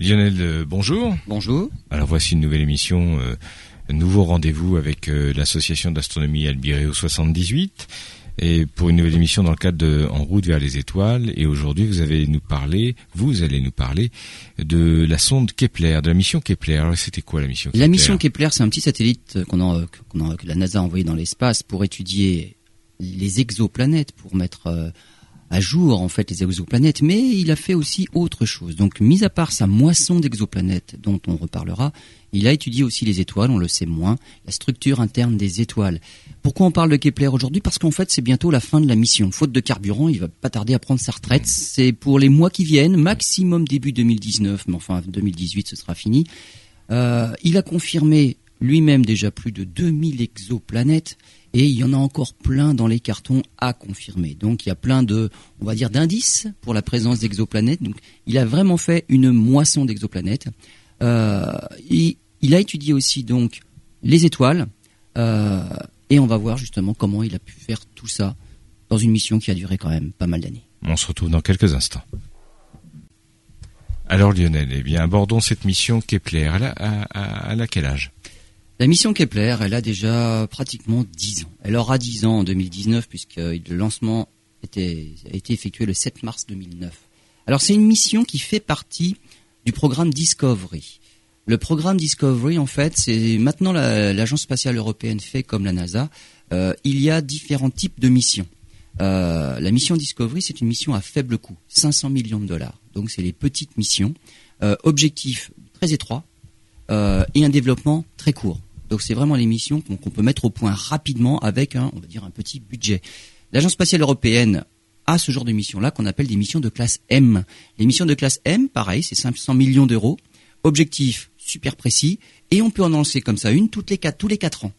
Lionel, euh, bonjour. Bonjour. Alors voici une nouvelle émission, euh, nouveau rendez-vous avec euh, l'association d'astronomie Albireo 78 et pour une nouvelle émission dans le cadre de En route vers les étoiles. Et aujourd'hui, vous allez nous parler, vous allez nous parler de la sonde Kepler, de la mission Kepler. Alors c'était quoi la mission Kepler La mission Kepler, c'est un petit satellite qu'on a, qu'on a, que la NASA a envoyé dans l'espace pour étudier les exoplanètes, pour mettre à jour en fait les exoplanètes, mais il a fait aussi autre chose. Donc, mis à part sa moisson d'exoplanètes dont on reparlera, il a étudié aussi les étoiles, on le sait moins, la structure interne des étoiles. Pourquoi on parle de Kepler aujourd'hui? Parce qu'en fait, c'est bientôt la fin de la mission. Faute de carburant, il va pas tarder à prendre sa retraite. C'est pour les mois qui viennent, maximum début 2019, mais enfin 2018, ce sera fini. Euh, il a confirmé lui-même déjà plus de 2000 exoplanètes et il y en a encore plein dans les cartons à confirmer. Donc il y a plein de, on va dire, d'indices pour la présence d'exoplanètes. Donc il a vraiment fait une moisson d'exoplanètes. Euh, il, a étudié aussi donc les étoiles euh, et on va voir justement comment il a pu faire tout ça dans une mission qui a duré quand même pas mal d'années. On se retrouve dans quelques instants. Alors Lionel, eh bien abordons cette mission Kepler. Elle à quel âge? La mission Kepler, elle a déjà pratiquement 10 ans. Elle aura 10 ans en 2019 puisque le lancement a été effectué le 7 mars 2009. Alors c'est une mission qui fait partie du programme Discovery. Le programme Discovery, en fait, c'est maintenant l'agence spatiale européenne fait comme la NASA. Euh, il y a différents types de missions. Euh, la mission Discovery, c'est une mission à faible coût, 500 millions de dollars. Donc c'est les petites missions. Euh, objectif très étroit euh, et un développement très court. Donc c'est vraiment les missions qu'on peut mettre au point rapidement avec un, on va dire, un petit budget. L'Agence spatiale européenne a ce genre de missions-là qu'on appelle des missions de classe M. Les missions de classe M, pareil, c'est 500 millions d'euros. Objectif super précis. Et on peut en lancer comme ça une toutes les quatre, tous les quatre ans.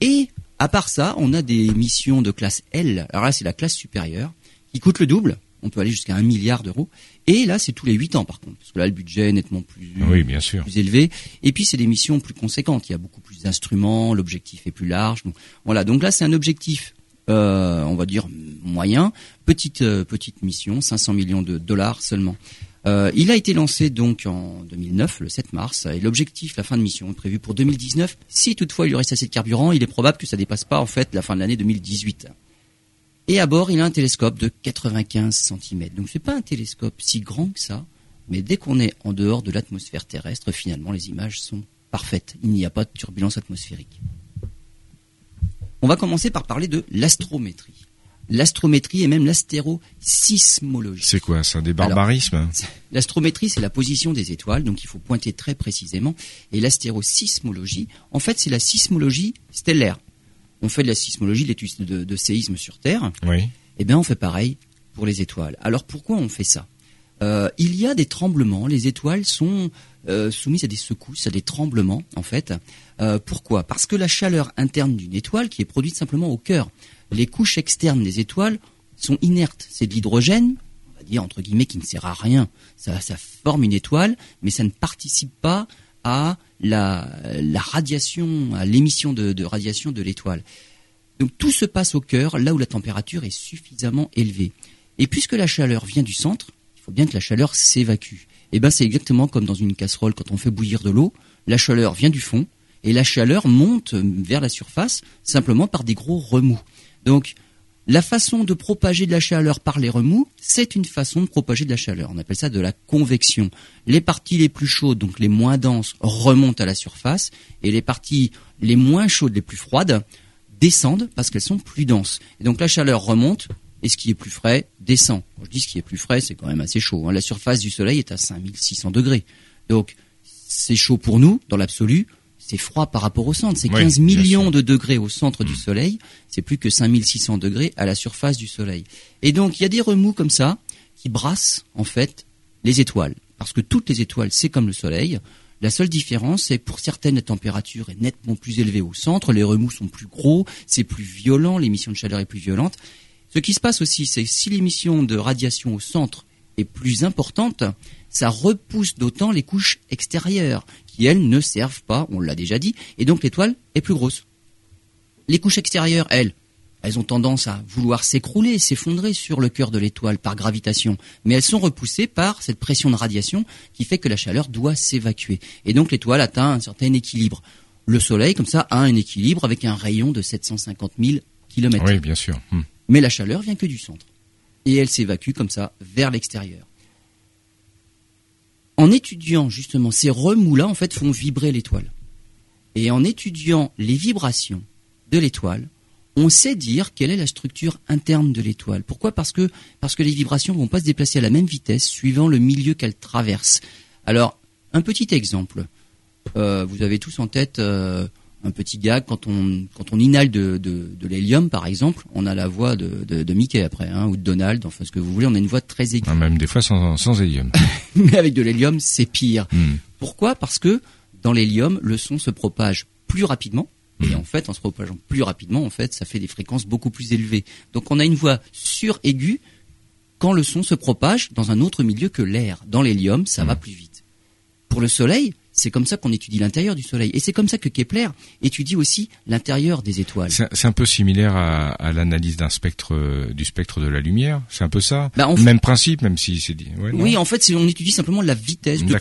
Et à part ça, on a des missions de classe L. Alors là, c'est la classe supérieure qui coûte le double on peut aller jusqu'à un milliard d'euros. Et là, c'est tous les huit ans, par contre, parce que là, le budget est nettement plus, oui, bien sûr. plus élevé. Et puis, c'est des missions plus conséquentes. Il y a beaucoup plus d'instruments, l'objectif est plus large. Donc, voilà. Donc là, c'est un objectif, euh, on va dire moyen, petite euh, petite mission, 500 millions de dollars seulement. Euh, il a été lancé donc en 2009, le 7 mars, et l'objectif, la fin de mission, est prévu pour 2019. Si toutefois il lui reste assez de carburant, il est probable que ça dépasse pas en fait la fin de l'année 2018. Et à bord, il a un télescope de 95 cm. Donc c'est pas un télescope si grand que ça, mais dès qu'on est en dehors de l'atmosphère terrestre, finalement les images sont parfaites. Il n'y a pas de turbulence atmosphérique. On va commencer par parler de l'astrométrie. L'astrométrie et même l'astérosismologie. C'est quoi ça Des barbarismes L'astrométrie, c'est la position des étoiles, donc il faut pointer très précisément. Et l'astérosismologie, en fait, c'est la sismologie stellaire on fait de la sismologie, l'étude de, séisme sur Terre. Oui. Eh bien, on fait pareil pour les étoiles. Alors pourquoi on fait ça? Euh, Il y a des tremblements. Les étoiles sont euh, soumises à des secousses, à des tremblements, en fait. Euh, pourquoi? Parce que la chaleur interne d'une étoile, qui est produite simplement au cœur, les couches externes des étoiles sont inertes. C'est de l'hydrogène, on va dire entre guillemets, qui ne sert à rien. Ça, ça forme une étoile, mais ça ne participe pas à la, radiation, l'émission de, radiation de l'étoile. Donc tout se passe au cœur, là où la température est suffisamment élevée. Et puisque la chaleur vient du centre, il faut bien que la chaleur s'évacue. Et eh ben c'est exactement comme dans une casserole quand on fait bouillir de l'eau, la chaleur vient du fond et la chaleur monte vers la surface simplement par des gros remous. Donc la façon de propager de la chaleur par les remous, c'est une façon de propager de la chaleur. On appelle ça de la convection. Les parties les plus chaudes, donc les moins denses, remontent à la surface, et les parties les moins chaudes, les plus froides, descendent parce qu'elles sont plus denses. Donc la chaleur remonte, et ce qui est plus frais descend. Quand je dis ce qui est plus frais, c'est quand même assez chaud. Hein. La surface du Soleil est à 5600 degrés. Donc c'est chaud pour nous, dans l'absolu, c'est froid par rapport au centre. C'est 15 millions de degrés au centre du mm. Soleil. C'est plus que 5600 degrés à la surface du Soleil. Et donc, il y a des remous comme ça qui brassent, en fait, les étoiles. Parce que toutes les étoiles, c'est comme le Soleil. La seule différence, c'est pour certaines, la température est nettement plus élevée au centre, les remous sont plus gros, c'est plus violent, l'émission de chaleur est plus violente. Ce qui se passe aussi, c'est que si l'émission de radiation au centre est plus importante, ça repousse d'autant les couches extérieures qui elles ne servent pas, on l'a déjà dit, et donc l'étoile est plus grosse. Les couches extérieures, elles, elles ont tendance à vouloir s'écrouler, s'effondrer sur le cœur de l'étoile par gravitation, mais elles sont repoussées par cette pression de radiation qui fait que la chaleur doit s'évacuer. Et donc l'étoile atteint un certain équilibre. Le Soleil, comme ça, a un équilibre avec un rayon de 750 000 km. Oui, bien sûr. Hmm. Mais la chaleur vient que du centre. Et elle s'évacue comme ça vers l'extérieur. En étudiant justement ces remous-là, en fait, font vibrer l'étoile. Et en étudiant les vibrations de l'étoile, on sait dire quelle est la structure interne de l'étoile. Pourquoi? Parce que les vibrations vont pas se déplacer à la même vitesse suivant le milieu qu'elles traversent. Alors, un petit exemple. Euh, vous avez tous en tête euh, un petit gag quand on quand on inhale de, de, l'hélium par exemple, on a la voix de, de, Mickey après, hein, ou de Donald, enfin ce que vous voulez, on a une voix très aiguë. Ah, même des fois sans, sans hélium. Mais avec de l'hélium, c'est pire. Hmm. Pourquoi? Parce que dans l'hélium, le son se propage plus rapidement et en fait, en se propageant plus rapidement, en fait, ça fait des fréquences beaucoup plus élevées. Donc on a une voix sur-aiguë quand le son se propage dans un autre milieu que l'air. Dans l'hélium, ça va mmh. plus vite. Pour le soleil, c'est comme ça qu'on étudie l'intérieur du Soleil. Et c'est comme ça que Kepler étudie aussi l'intérieur des étoiles. C'est un peu similaire à, l'analyse d'un spectre, euh, du spectre de la lumière. C'est un peu ça. Bah, même principe, même si c'est dit. oui, en fait, on étudie simplement la vitesse de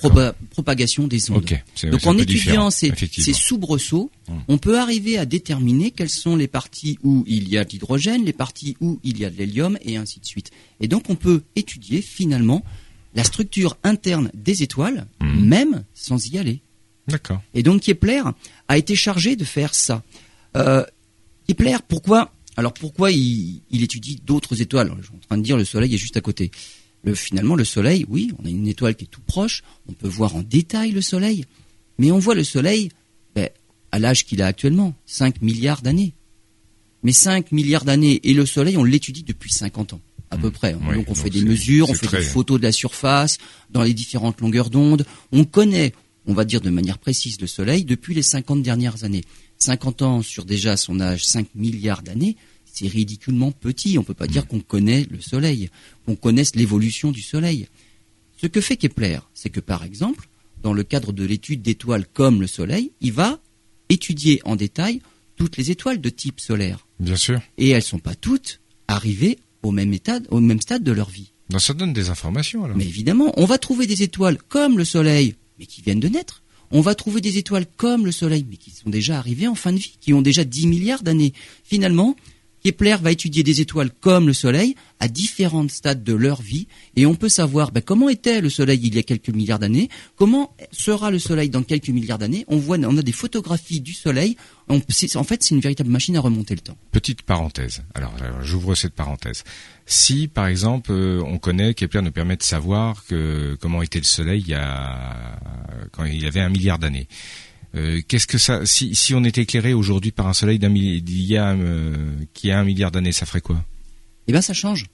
propagation des ondes. Donc en étudiant ces, soubresauts, hum. on peut arriver à déterminer quelles sont les parties où il y a de l'hydrogène, les parties où il y a de l'hélium, et ainsi de suite. Et donc on peut étudier finalement la structure interne des étoiles, hmm. même sans y aller. D'accord. Et donc Kepler a été chargé de faire ça. Euh, Kepler, pourquoi Alors pourquoi il, étudie d'autres étoiles? Je suis en train de dire le Soleil est juste à côté. finalement, le Soleil, oui, on a une étoile qui est tout proche. On peut voir en détail le Soleil, mais on voit le Soleil ben, à l'âge qu'il a actuellement, 5 milliards d'années. Mais 5 milliards d'années et le Soleil, on l'étudie depuis 50 ans à peu près. donc on fait des mesures, on fait des photos de la surface dans les différentes longueurs d'onde. On connaît, on va dire de manière précise, le Soleil depuis les 50 dernières années. 50 ans sur déjà son âge 5 milliards d'années, c'est ridiculement petit. On peut pas dire mm. qu'on connaît le Soleil, qu'on connaisse l'évolution du Soleil. Ce que fait Kepler, c'est que par exemple, dans le cadre de l'étude d'étoiles comme le Soleil, il va étudier en détail toutes les étoiles de type solaire. Bien sûr. Et elles sont pas toutes arrivées au même état, au même stade de leur vie. Donc ça donne des informations alors. Mais évidemment, on va trouver des étoiles comme le Soleil, mais qui viennent de naître. On va trouver des étoiles comme le Soleil, mais qui sont déjà arrivées en fin de vie, qui ont déjà 10 milliards d'années. Finalement, Kepler va étudier des étoiles comme le Soleil à différents stades de leur vie et on peut savoir ben, comment était le Soleil il y a quelques milliards d'années, comment sera le Soleil dans quelques milliards d'années. On voit, on a des photographies du Soleil. en fait, c'est une véritable machine à remonter le temps. Petite parenthèse. Alors, j'ouvre cette parenthèse. Si, par exemple, euh, on connaît, Kepler nous permet de savoir comment était le Soleil il y a, quand il y avait un milliard d'années. Euh, qu'est-ce que ça, si, si on était éclairé aujourd'hui par un soleil d'un euh, qui a un milliard d'années, ça ferait quoi? Eh ben, ça change,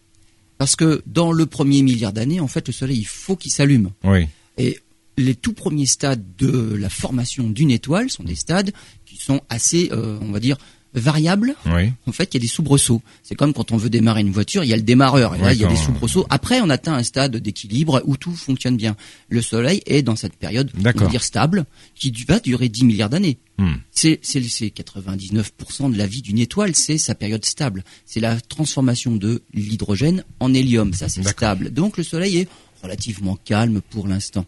parce que dans le premier milliard d'années, en fait, le soleil, il faut qu'il s'allume. Oui. Et les tout premiers stades de la formation d'une étoile sont des stades qui sont assez, euh, on va dire, variable, en fait, il y a des soubresauts. C'est comme quand on veut démarrer une voiture, il y a le démarreur, et là, il y a des soubresauts. Après, on atteint un stade d'équilibre où tout fonctionne bien. Le Soleil est dans cette période, on va dire stable, qui va durer 10 milliards d'années. Hmm. C'est 99% de la vie d'une étoile, c'est sa période stable. C'est la transformation de l'hydrogène en hélium, ça c'est stable. Donc le Soleil est relativement calme pour l'instant.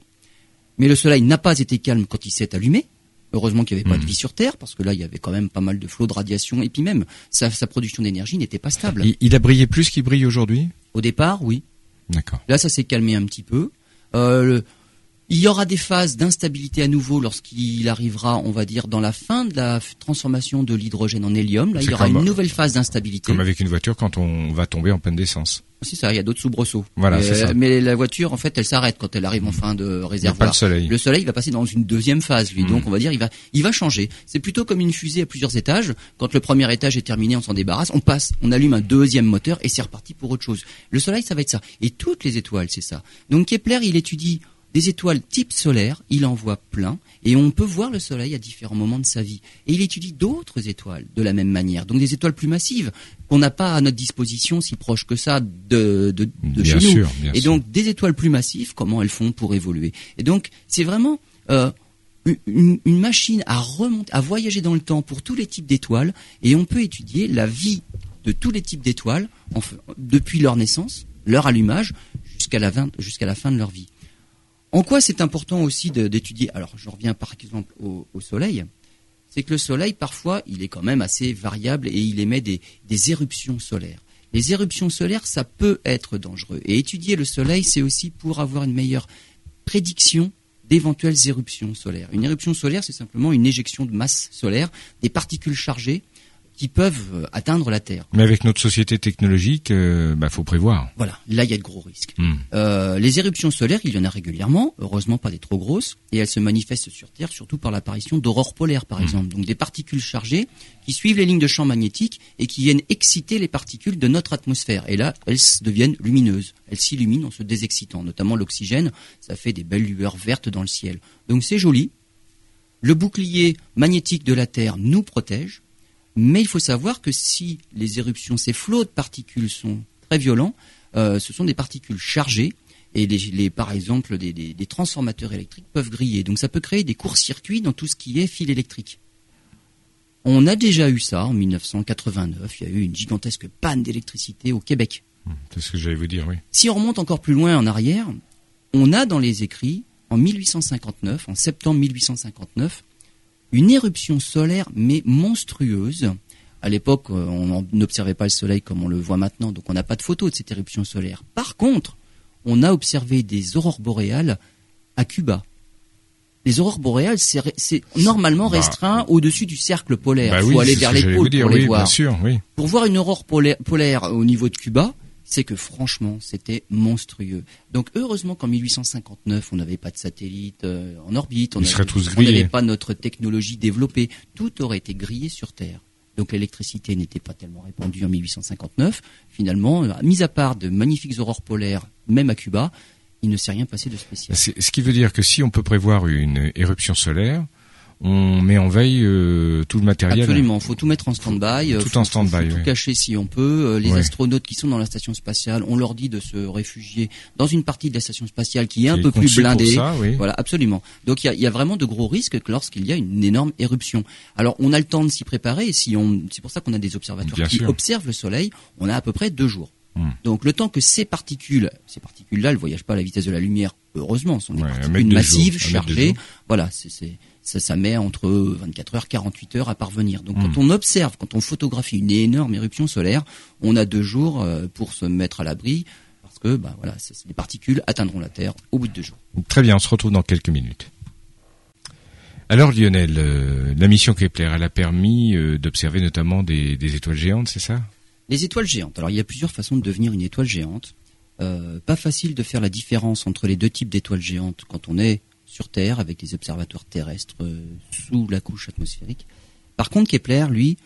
Mais le Soleil n'a pas été calme quand il s'est allumé. Heureusement qu'il n'y avait pas de hmm. vie sur Terre, parce que là, il y avait quand même pas mal de flots de radiation, et puis même, sa, production d'énergie n'était pas stable. Il, a brillé plus qu'il brille aujourd'hui? Au départ, oui. D'accord. Là, ça s'est calmé un petit peu. Euh, il y aura des phases d'instabilité à nouveau lorsqu'il arrivera, on va dire, dans la fin de la transformation de l'hydrogène en hélium. Là, il y aura une nouvelle phase d'instabilité. Comme avec une voiture quand on va tomber en panne d'essence. C'est ça, il y a d'autres soubresauts. Voilà, c'est ça. Mais la voiture, en fait, elle s'arrête quand elle arrive en fin de réservoir. pas le soleil. Le soleil va passer dans une deuxième phase, lui. Donc, hmm. on va dire, il va, il va changer. C'est plutôt comme une fusée à plusieurs étages. Quand le premier étage est terminé, on s'en débarrasse, on passe, on allume un deuxième moteur et c'est reparti pour autre chose. Le soleil, ça va être ça. Et toutes les étoiles, c'est ça. Donc, Kepler, il étudie des étoiles type solaire, il en voit plein, et on peut voir le Soleil à différents moments de sa vie. Et il étudie d'autres étoiles de la même manière, donc des étoiles plus massives qu'on n'a pas à notre disposition si proches que ça de, de, de chez sûr, nous. et donc des étoiles plus massives, comment elles font pour évoluer? Et donc c'est vraiment euh, une, une, machine à remonter, à voyager dans le temps pour tous les types d'étoiles, et on peut étudier la vie de tous les types d'étoiles depuis leur naissance, leur allumage, jusqu'à la, jusqu'à la fin de leur vie. En quoi c'est important aussi d'étudier Alors, je reviens par exemple au, Soleil. C'est que le Soleil, parfois, il est quand même assez variable et il émet des, des éruptions solaires. Les éruptions solaires, ça peut être dangereux. Et étudier le Soleil, c'est aussi pour avoir une meilleure prédiction d'éventuelles éruptions solaires. Une éruption solaire, c'est simplement une éjection de masse solaire, des particules chargées qui peuvent euh, atteindre la Terre. Mais avec notre société technologique, il euh, bah, faut prévoir. Voilà, là il y a de gros risques. Hmm. Euh, les éruptions solaires, il y en a régulièrement, heureusement pas des trop grosses, et elles se manifestent sur Terre surtout par l'apparition d'aurores polaires par hmm. exemple, donc des particules chargées qui suivent les lignes de champ magnétique et qui viennent exciter les particules de notre atmosphère. Et là, elles deviennent lumineuses, elles s'illuminent en se désexcitant, notamment l'oxygène, ça fait des belles lueurs vertes dans le ciel. Donc c'est joli. Le bouclier magnétique de la Terre nous protège mais il faut savoir que si les éruptions, ces flots de particules sont très violents, euh, ce sont des particules chargées et les, par exemple des, transformateurs électriques peuvent griller. Donc ça peut créer des courts-circuits dans tout ce qui est fil électrique. On a déjà eu ça en 1989. Il y a eu une gigantesque panne d'électricité au Québec. C'est ce que j'allais vous dire, oui. Si on remonte encore plus loin en arrière, on a dans les écrits, en 1859, en septembre 1859, une éruption solaire mais monstrueuse. À l'époque, euh, on n'observait pas le soleil comme on le voit maintenant, donc on n'a pas de photos de cette éruption solaire. Par contre, on a observé des aurores boréales à Cuba. Les aurores boréales, c'est normalement bah, restreint au-dessus du cercle polaire. Il bah faut aller vers les pôles pour les voir. Pour voir une aurore polaire au niveau de Cuba, c'est que franchement, c'était monstrueux. Donc heureusement qu'en 1859, on n'avait pas de satellite euh, en orbite, on n'avait pas notre technologie développée. Tout aurait été grillé sur Terre. Donc l'électricité n'était pas tellement répandue en 1859. Finalement, euh, mis à part de magnifiques aurores polaires, même à Cuba, il ne s'est rien passé de spécial. Ce qui veut dire que si on peut prévoir une éruption solaire, on met en veille euh, tout le matériel. Absolument, faut tout mettre en stand-by, tout en stand-by, tout cacher si on peut. Euh, les astronautes qui sont dans la station spatiale, on leur dit de se réfugier dans une partie de la station spatiale qui est un peu plus blindée. Voilà, absolument. Donc il y a, vraiment de gros risques lorsqu'il y a une énorme éruption. Alors on a le temps de s'y préparer. Si on, c'est pour ça qu'on a des observateurs qui observent le Soleil. On a à peu près deux jours. Hmm. Donc le temps que ces particules, ces particules-là, elles voyagent pas à la vitesse de la lumière. Heureusement, sont des particules massives, chargées. Voilà, c'est ça, ça met entre 24 heures, 48 heures à parvenir. Donc quand hmm. on observe, quand on photographie une énorme éruption solaire, on a deux jours euh, pour se mettre à l'abri parce que bah, voilà, les particules atteindront la Terre au bout de deux jours. Très bien, on se retrouve dans quelques minutes. Alors Lionel, euh, la mission Kepler, elle a permis euh, d'observer notamment des, des, étoiles géantes, c'est ça? Les étoiles géantes. Alors il y a plusieurs façons de devenir une étoile géante. pas facile de faire la différence entre les deux types d'étoiles géantes quand on est sur Terre avec des observateurs terrestres euh, sous la couche atmosphérique. Par contre, Kepler, lui,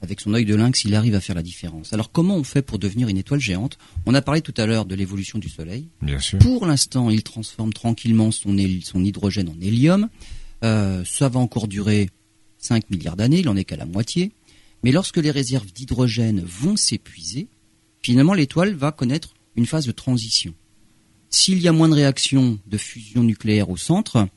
avec son œil de lynx, il arrive à faire la différence. Alors comment on fait pour devenir une étoile géante? On a parlé tout à l'heure de l'évolution du Soleil. Bien sûr. Pour l'instant, il transforme tranquillement son, son hydrogène en hélium. Euh, ça va encore durer 5 milliards d'années, il en est qu'à la moitié. Mais lorsque les réserves d'hydrogène vont s'épuiser, finalement l'étoile va connaître une phase de transition. S'il y a moins de réactions de fusion nucléaire au centre,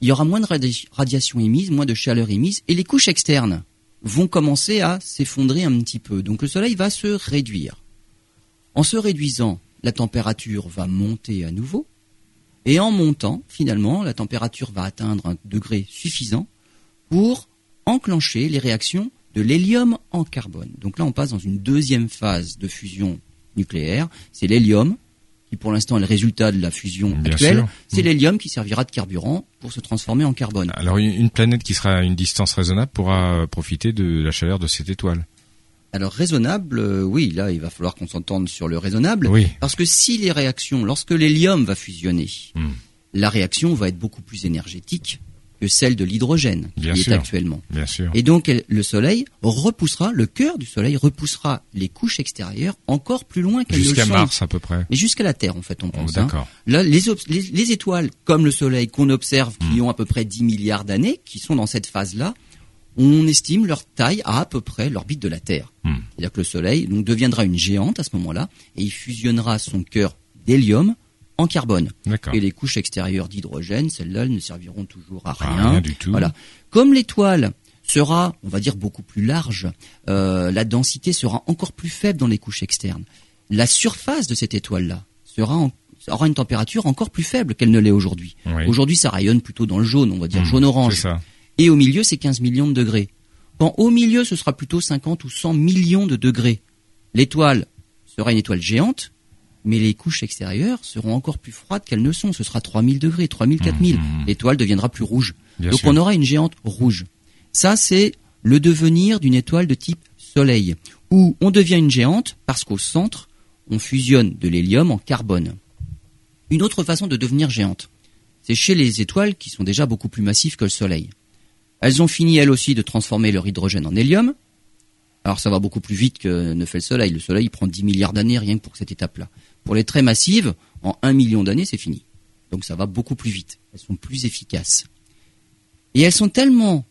il y aura moins de radiation émise, moins de chaleur émise, et les couches externes vont commencer à s'effondrer un petit peu. Donc le Soleil va se réduire. En se réduisant, la température va monter à nouveau, et en montant, finalement, la température va atteindre un degré suffisant pour enclencher les réactions de l'hélium en carbone. Donc là, on passe dans une deuxième phase de fusion nucléaire. C'est l'hélium qui pour l'instant est le résultat de la fusion actuelle, c'est mm. l'hélium qui servira de carburant pour se transformer en carbone. Alors une planète qui sera à une distance raisonnable pourra profiter de la chaleur de cette étoile. Alors raisonnable, euh, oui, là il va falloir qu'on s'entende sur le raisonnable, oui. parce que si les réactions, lorsque l'hélium va fusionner, mm. la réaction va être beaucoup plus énergétique que celle de l'hydrogène qui est actuellement. Bien sûr. Et donc le Soleil repoussera, le cœur du Soleil repoussera les couches extérieures encore plus loin qu'elles Jusqu'à Mars à peu près. Mais jusqu'à la Terre en fait, on pense. Oh, D'accord. Là, les, les, étoiles comme le Soleil qu'on observe, qui hmm. ont à peu près 10 milliards d'années, qui sont dans cette phase-là, on estime leur taille à à peu près l'orbite de la Terre. Hmm. C'est-à-dire que le Soleil donc, deviendra une géante à ce moment-là, et il fusionnera son cœur d'hélium en carbone. Et les couches extérieures d'hydrogène, celles-là, ne serviront toujours à rien. du tout. Voilà. Comme l'étoile sera, on va dire, beaucoup plus large. Euh, la densité sera encore plus faible dans les couches externes. La surface de cette étoile-là sera aura une température encore plus faible qu'elle ne l'est aujourd'hui. Aujourd'hui, ça rayonne plutôt dans le jaune, on va dire mmh, jaune-orange. Et au milieu, c'est 15 millions de degrés. Quand au milieu, ce sera plutôt 50 ou 100 millions de degrés. L'étoile sera une étoile géante, mais les couches extérieures seront encore plus froides qu'elles ne sont. Ce sera 3000 degrés, 3000, 4000. Mmh. L'étoile deviendra plus rouge. Donc on aura une géante rouge. Ça, c'est le devenir d'une étoile de type Soleil, où on devient une géante parce qu'au centre, on fusionne de l'hélium en carbone. Une autre façon de devenir géante, c'est chez les étoiles qui sont déjà beaucoup plus massives que le Soleil. Elles ont fini elles aussi de transformer leur hydrogène en hélium. Alors ça va beaucoup plus vite que ne fait le Soleil. Le Soleil prend 10 milliards d'années rien que pour cette étape-là. Pour les très massives, en 1 million d'années, c'est fini. Donc ça va beaucoup plus vite. Elles sont plus efficaces. Et elles sont tellement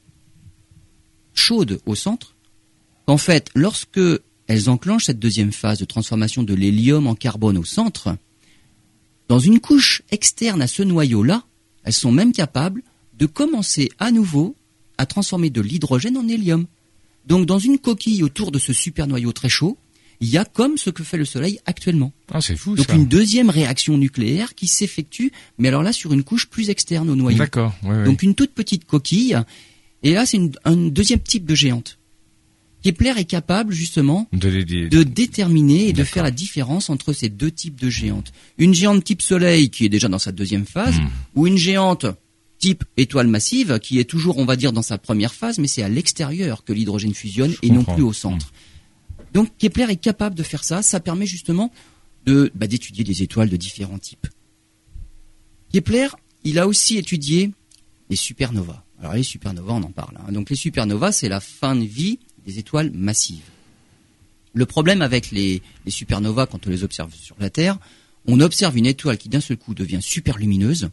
chaudes au centre qu'en fait, lorsque elles enclenchent cette deuxième phase de transformation de l'hélium en carbone au centre, dans une couche externe à ce noyau-là, elles sont même capables de commencer à nouveau à transformer de l'hydrogène en hélium. Donc dans une coquille autour de ce supernoyau très chaud, il y a comme ce que fait le Soleil actuellement. Ah, c'est fou. Donc une deuxième réaction nucléaire qui s'effectue, mais alors là sur une couche plus externe au noyau. D'accord. Donc une toute petite coquille, et là c'est un deuxième type de géante. Kepler est capable justement de, déterminer et de faire la différence entre ces deux types de géantes. Une géante type Soleil qui est déjà dans sa deuxième phase, hmm. ou une géante type étoile massive qui est toujours, on va dire, dans sa première phase, mais c'est à l'extérieur que l'hydrogène fusionne et non plus au centre. Hmm. Donc Kepler est capable de faire ça. Ça permet justement bah, d'étudier des étoiles de différents types. Kepler, il a aussi étudié les supernovas. Alors les supernovas, on en parle. Hein. Donc les supernovas, c'est la fin de vie des étoiles massives. Le problème avec les supernovas, quand on les observe sur la Terre, on observe une étoile qui d'un seul coup devient super lumineuse,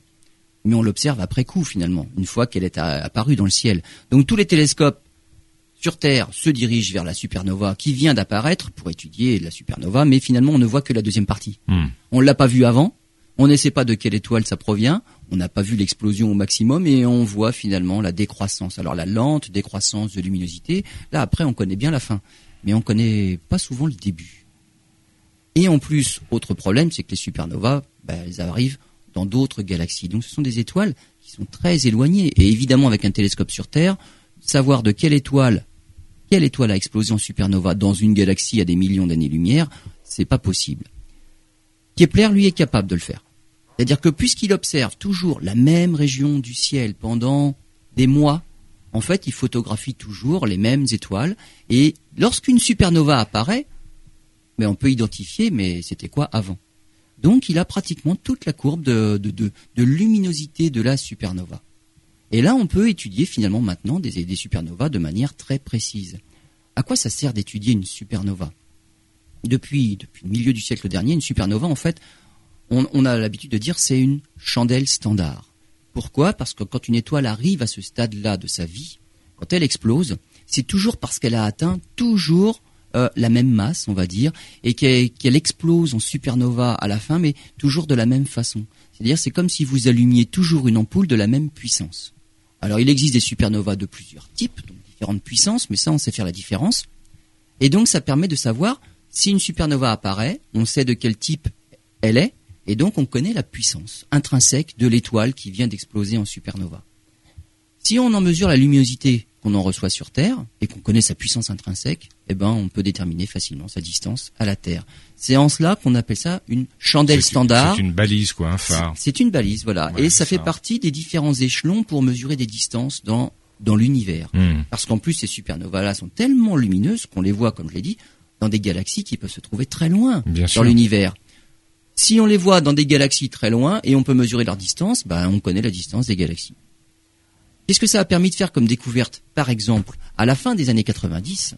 mais on l'observe après coup finalement, une fois qu'elle est apparue dans le ciel. Donc tous les télescopes sur Terre se dirigent vers la supernova qui vient d'apparaître pour étudier la supernova, mais finalement on ne voit que la deuxième partie. Hmm. On ne l'a pas vue avant, on ne sait pas de quelle étoile ça provient, on n'a pas vu l'explosion au maximum et on voit finalement la décroissance. Alors la lente décroissance de luminosité, là après on connaît bien la fin, mais on connaît pas souvent le début. Et en plus, autre problème, c'est que les supernovas, ben, elles arrivent dans d'autres galaxies. Donc ce sont des étoiles qui sont très éloignées. Et évidemment, avec un télescope sur Terre, savoir de quelle étoile, quelle étoile a explosé en supernova dans une galaxie à des millions d'années-lumière, c'est pas possible. Kepler, lui, est capable de le faire. C'est-à-dire que puisqu'il observe toujours la même région du ciel pendant des mois, en fait, il photographie toujours les mêmes étoiles. Et lorsqu'une supernova apparaît, mais on peut identifier, mais c'était quoi avant? Donc il a pratiquement toute la courbe de, luminosité de la supernova. Et là, on peut étudier finalement maintenant des, supernovas de manière très précise. À quoi ça sert d'étudier une supernova? Depuis, depuis le milieu du siècle dernier, une supernova, en fait, on, on a l'habitude de dire c'est une chandelle standard. Pourquoi? Parce que quand une étoile arrive à ce stade-là de sa vie, quand elle explose, c'est toujours parce qu'elle a atteint toujours euh, la même masse, on va dire, et qu'elle explose en supernova à la fin, mais toujours de la même façon. C'est-à-dire, c'est comme si vous allumiez toujours une ampoule de la même puissance. Alors, il existe des supernovas de plusieurs types, donc différentes puissances, mais ça, on sait faire la différence. Et donc, ça permet de savoir si une supernova apparaît, on sait de quel type elle est, et donc on connaît la puissance intrinsèque de l'étoile qui vient d'exploser en supernova. Si on en mesure la luminosité qu'on en reçoit sur Terre et qu'on connaît sa puissance intrinsèque, eh ben on peut déterminer facilement sa distance à la Terre. C'est en cela qu'on appelle ça une chandelle standard. C'est une balise quoi, un phare. C'est une balise, voilà. et ça fait partie des différents échelons pour mesurer des distances dans dans l'univers. Hmm. Parce qu'en plus ces supernovas-là sont tellement lumineuses qu'on les voit, comme je l'ai dit, dans des galaxies qui peuvent se trouver très loin dans l'univers. Si on les voit dans des galaxies très loin et on peut mesurer leur distance, ben on connaît la distance des galaxies. Qu'est-ce que ça a permis de faire comme découverte Par exemple, à la fin des années 90,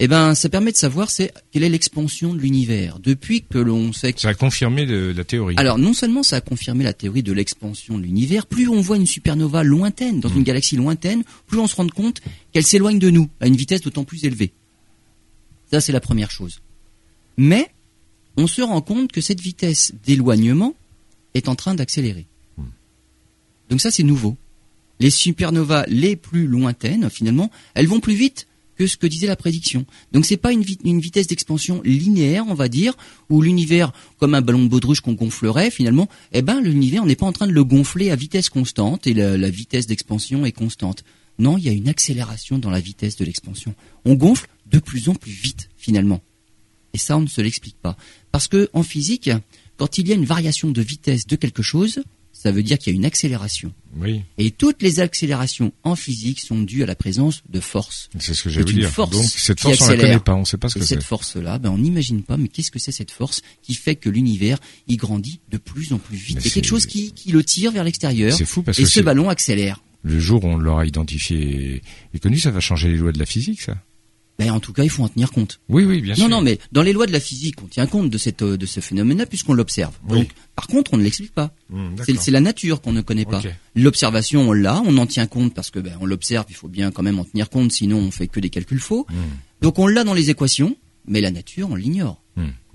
eh ben, ça permet de savoir c'est quelle est l'expansion de l'univers depuis que l'on sait. Que... Ça a confirmé la théorie. Alors non seulement ça a confirmé la théorie de l'expansion de l'univers, plus on voit une supernova lointaine dans une hmm. galaxie lointaine, plus on se rend compte qu'elle s'éloigne de nous à une vitesse d'autant plus élevée. Ça c'est la première chose. Mais on se rend compte que cette vitesse d'éloignement est en train d'accélérer. Hmm. Donc ça c'est nouveau. Les supernovas les plus lointaines, finalement, elles vont plus vite que ce que disait la prédiction. Donc c'est pas une, une vitesse d'expansion linéaire, on va dire, où l'univers, comme un ballon de baudruche qu'on gonflerait, finalement, eh ben l'univers, on n'est pas en train de le gonfler à vitesse constante et la, la vitesse d'expansion est constante. Non, il y a une accélération dans la vitesse de l'expansion. On gonfle de plus en plus vite, finalement. Et ça, on ne se l'explique pas. Parce que en physique, quand il y a une variation de vitesse de quelque chose, ça veut dire qu'il y a une accélération. Oui. Et toutes les accélérations en physique sont dues à la présence de force. C'est ce que C'est une dire. force Donc cette force, on la connaît pas, on sait pas ce que c'est. cette force-là, ben, on n'imagine pas, mais qu'est-ce que c'est cette force qui fait que l'univers, il grandit de plus en plus vite? Y a quelque c'est- chose qui, qui le tire vers l'extérieur. C'est fou parce Et que ce c'est- ballon accélère. le jour où on l'aura identifié et connu, ça va changer les lois de la physique, ça. Ben, en tout cas, il faut en tenir compte. Oui, oui, bien sûr. Non, non, mais dans les lois de la physique, on tient compte de, cette, de ce phénomène-là puisqu'on l'observe. Oui. Donc, par contre, on ne l'explique pas. Hum, C'est la nature qu'on ne connaît pas. L'observation, on l'a, on en tient compte parce que ben, on l'observe, il faut bien quand même en tenir compte, sinon on fait que des calculs faux. Hum, Donc on l'a dans les équations, mais la nature, on l'ignore.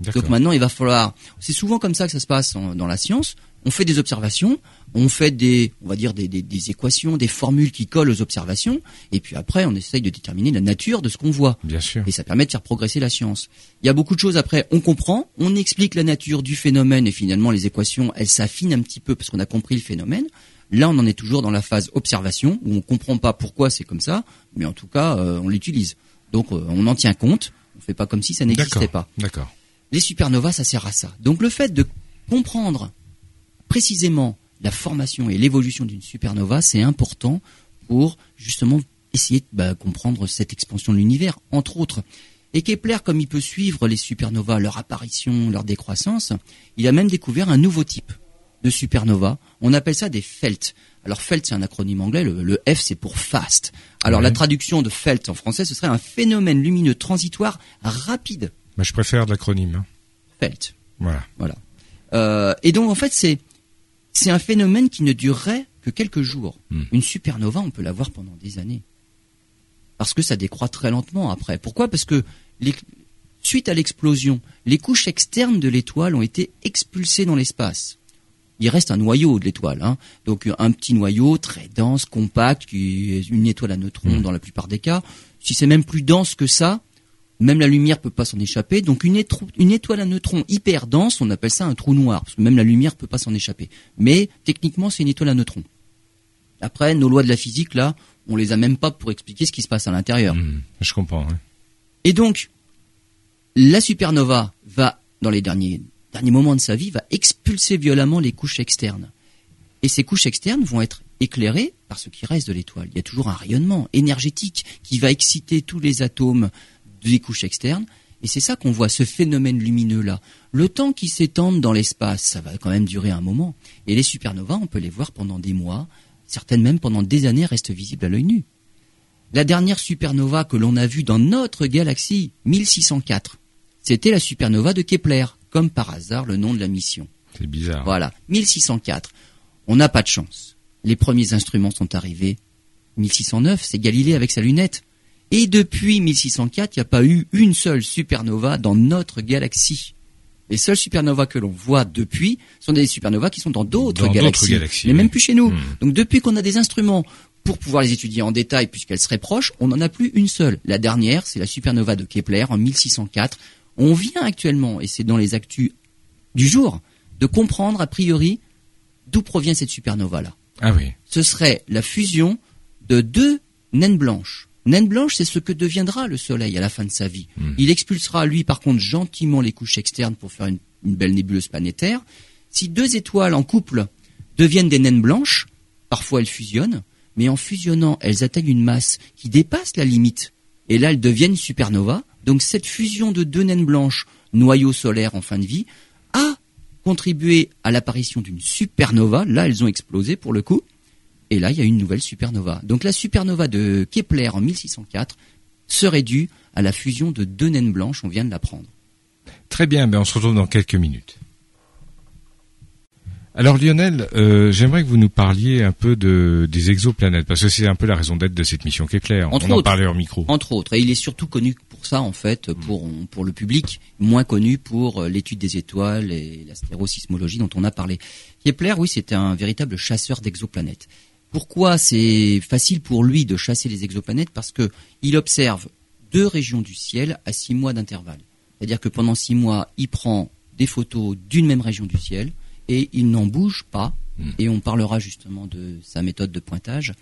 D'accord. Donc maintenant, il va falloir. C'est souvent comme ça que ça se passe en- dans la science. On fait des observations, on fait des, on va dire des, des, des équations, des formules qui collent aux observations, et puis après, on essaye de déterminer la nature de ce qu'on voit. Bien sûr. Et ça permet de faire progresser la science. Il y a beaucoup de choses après, on comprend, on explique la nature du phénomène et finalement les équations, elles s'affinent un petit peu parce qu'on a compris le phénomène. Là, on en est toujours dans la phase observation où on comprend pas pourquoi c'est comme ça, mais en tout cas, euh, on l'utilise. Donc, euh, on en tient compte. On fait pas comme si ça n'existait pas. D'accord. Les supernovas, ça sert à ça. Donc, le fait de comprendre précisément la formation et l'évolution d'une supernova, c'est important pour justement essayer de bah, comprendre cette expansion de l'univers, entre autres. Et Kepler, comme il peut suivre les supernovas, leur apparition, leur décroissance, il a même découvert un nouveau type de supernova. On appelle ça des FELT. Alors FELT, c'est un acronyme anglais. Le, le F, c'est pour fast. Alors Ouais. la traduction de FELT en français, ce serait un phénomène lumineux transitoire rapide. Bah, je préfère l'acronyme. hein. FELT. Voilà. Voilà. Euh, et donc en fait c'est c'est un phénomène qui ne durerait que quelques jours. Hmm. Une supernova, on peut la voir pendant des années. Parce que ça décroît très lentement après. Pourquoi? Parce que les- suite à l'explosion, les couches externes de l'étoile ont été expulsées dans l'espace. Il reste un noyau de l'étoile, hein. donc un petit noyau très dense, compact, qui est une étoile à neutrons Hmm. dans la plupart des cas. Si c'est même plus dense que ça, même la lumière peut pas s'en échapper. Donc une, une étoile à neutrons hyper dense, on appelle ça un trou noir, parce que même la lumière peut pas s'en échapper. Mais techniquement, c'est une étoile à neutrons. Après, nos lois de la physique, là, on les a même pas pour expliquer ce qui se passe à l'intérieur. Hum, Je comprends. Et donc, la supernova va, dans les derniers, derniers moments de sa vie, va expulser violemment les couches externes. Et ces couches externes vont être éclairées par ce qui reste de l'étoile. Il y a toujours un rayonnement énergétique qui va exciter tous les atomes des couches externes. Et c'est ça qu'on voit, ce phénomène lumineux-là. Le temps qui s'étende dans l'espace, ça va quand même durer un moment. Et les supernovas, on peut les voir pendant des mois, certaines même pendant des années restent visibles à l'œil nu. La dernière supernova que l'on a vue dans notre galaxie, 1604, c'était la supernova de Kepler, comme par hasard le nom de la mission. C'est bizarre. Voilà, 1604. On n'a pas de chance. Les premiers instruments sont arrivés. 1609, c'est Galilée avec sa lunette. Et depuis 1604, il n'y a pas eu une seule supernova dans notre galaxie. Les seules supernovas que l'on voit depuis sont des supernovas qui sont dans d'autres galaxies, galaxies, mais oui. même plus chez nous. Hmm. Donc depuis qu'on a des instruments pour pouvoir les étudier en détail, puisqu'elles seraient proches, on n'en a plus une seule. La dernière, c'est la supernova de Kepler en 1604. On vient actuellement, et c'est dans les actus du jour, de comprendre a priori d'où provient cette supernova-là. Ah oui. Ce serait la fusion de deux naines blanches. Naine blanche, c'est ce que deviendra le Soleil à la fin de sa vie. Hmm. Il expulsera, lui, par contre, gentiment les couches externes pour faire une, une belle nébuleuse planétaire. Si deux étoiles en couple deviennent des naines blanches, parfois elles fusionnent, mais en fusionnant, elles atteignent une masse qui dépasse la limite. Et là, elles deviennent supernova. Donc cette fusion de deux naines blanches, noyau solaire en fin de vie, a contribué à l'apparition d'une supernova. Là, elles ont explosé pour le coup. Et là, il y a une nouvelle supernova. Donc la supernova de Kepler en 1604 serait due à la fusion de deux naines blanches, on vient de l'apprendre. Très bien, ben on se retrouve dans quelques minutes. Alors Lionel, euh, j'aimerais que vous nous parliez un peu de, des exoplanètes, parce que c'est un peu la raison d'être de cette mission claire. Entre On en autres. parlait hors micro. Entre autres, et il est surtout connu pour ça en fait, pour, pour le public, moins connu pour euh, l'étude des étoiles et l'astérosismologie dont on a parlé. Kepler, oui, c'était un véritable chasseur d'exoplanètes. Pourquoi c'est facile pour lui de chasser les exoplanètes Parce que il observe deux régions du ciel à six mois d'intervalle. C'est-à-dire que pendant six mois, il prend des photos d'une même région du ciel et il n'en bouge pas. Hmm. Et on parlera justement de sa méthode de pointage.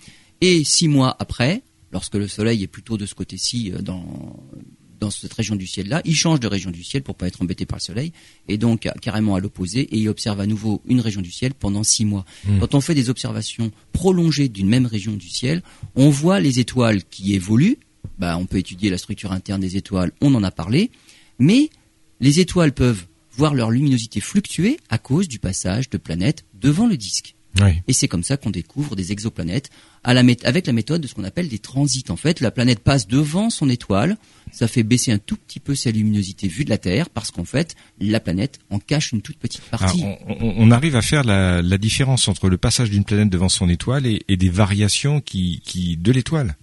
Et six mois après, lorsque le Soleil est plutôt de ce côté-ci euh, dans dans cette région du ciel-là, il change de région du ciel pour pas être embêté par le Soleil, et donc carrément à l'opposé, et il observe à nouveau une région du ciel pendant six mois. Hmm. Quand on fait des observations prolongées d'une même région du ciel, on voit les étoiles qui évoluent. Bah, on peut étudier la structure interne des étoiles, on en a parlé, mais les étoiles peuvent voir leur luminosité fluctuer à cause du passage de planètes devant le disque. Oui. Et c'est comme ça qu'on découvre des exoplanètes à la mé- avec la méthode de ce qu'on appelle des transits. En fait, la planète passe devant son étoile, ça fait baisser un tout petit peu sa luminosité vue de la Terre, parce qu'en fait, la planète en cache une toute petite Ah, partie. on, on- on arrive à faire la, la différence entre le passage d'une planète devant son étoile et, et des variations qui, qui de l'étoile.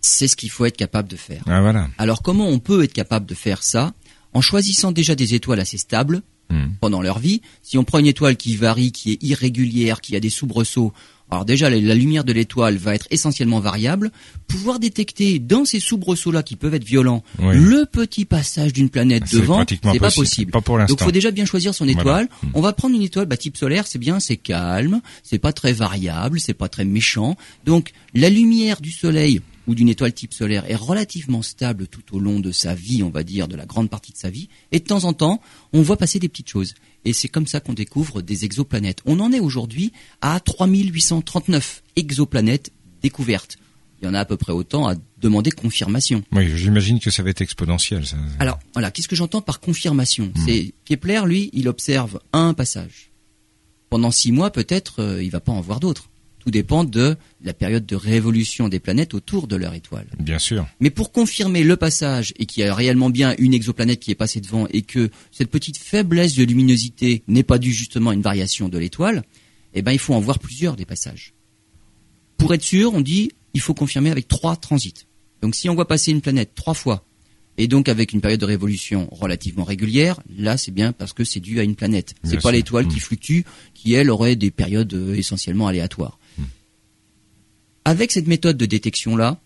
C'est ce qu'il faut être capable de faire. Ah voilà. Alors comment on peut être capable de faire ça? En choisissant déjà des étoiles assez stables Hmm. pendant leur vie. Si on prend une étoile qui varie, qui est irrégulière, qui a des soubresauts, alors déjà la, lumière de l'étoile va être essentiellement variable. Pouvoir détecter dans ces soubresauts-là qui peuvent être violents Oui. le petit passage d'une planète devant, c'est pas possible. Pas pour Donc faut déjà bien choisir son étoile. Hmm. On va prendre une étoile bah, type solaire, c'est bien, c'est calme, c'est pas très variable, c'est pas très méchant. Donc la lumière du soleil ou d'une étoile type solaire est relativement stable tout au long de sa vie, on va dire, de la grande partie de sa vie. Et de temps en temps, on voit passer des petites choses. Et c'est comme ça qu'on découvre des exoplanètes. On en est aujourd'hui à 3839 exoplanètes découvertes. Il y en a à peu près autant à demander confirmation. Oui, j'imagine que ça va être exponentiel. Ça. Alors, voilà, qu'est-ce que j'entends par confirmation? C'est Kepler, lui, il observe un passage. Pendant six mois, peut-être, euh, il va pas en voir d'autres. Tout dépend de la période de révolution des planètes autour de leur étoile. Bien sûr. Mais pour confirmer le passage et qu'il y a réellement bien une exoplanète qui est passée devant et que cette petite faiblesse de luminosité n'est pas due justement à une variation de l'étoile, eh ben il faut en voir plusieurs des passages. Pour être sûr, on dit il faut confirmer avec trois transits. Donc si on voit passer une planète trois fois et donc avec une période de révolution relativement régulière, là c'est bien parce que c'est dû à une planète. C'est pas l'étoile qui fluctue, qui elle aurait des périodes euh, essentiellement aléatoires. Avec cette méthode de détection là,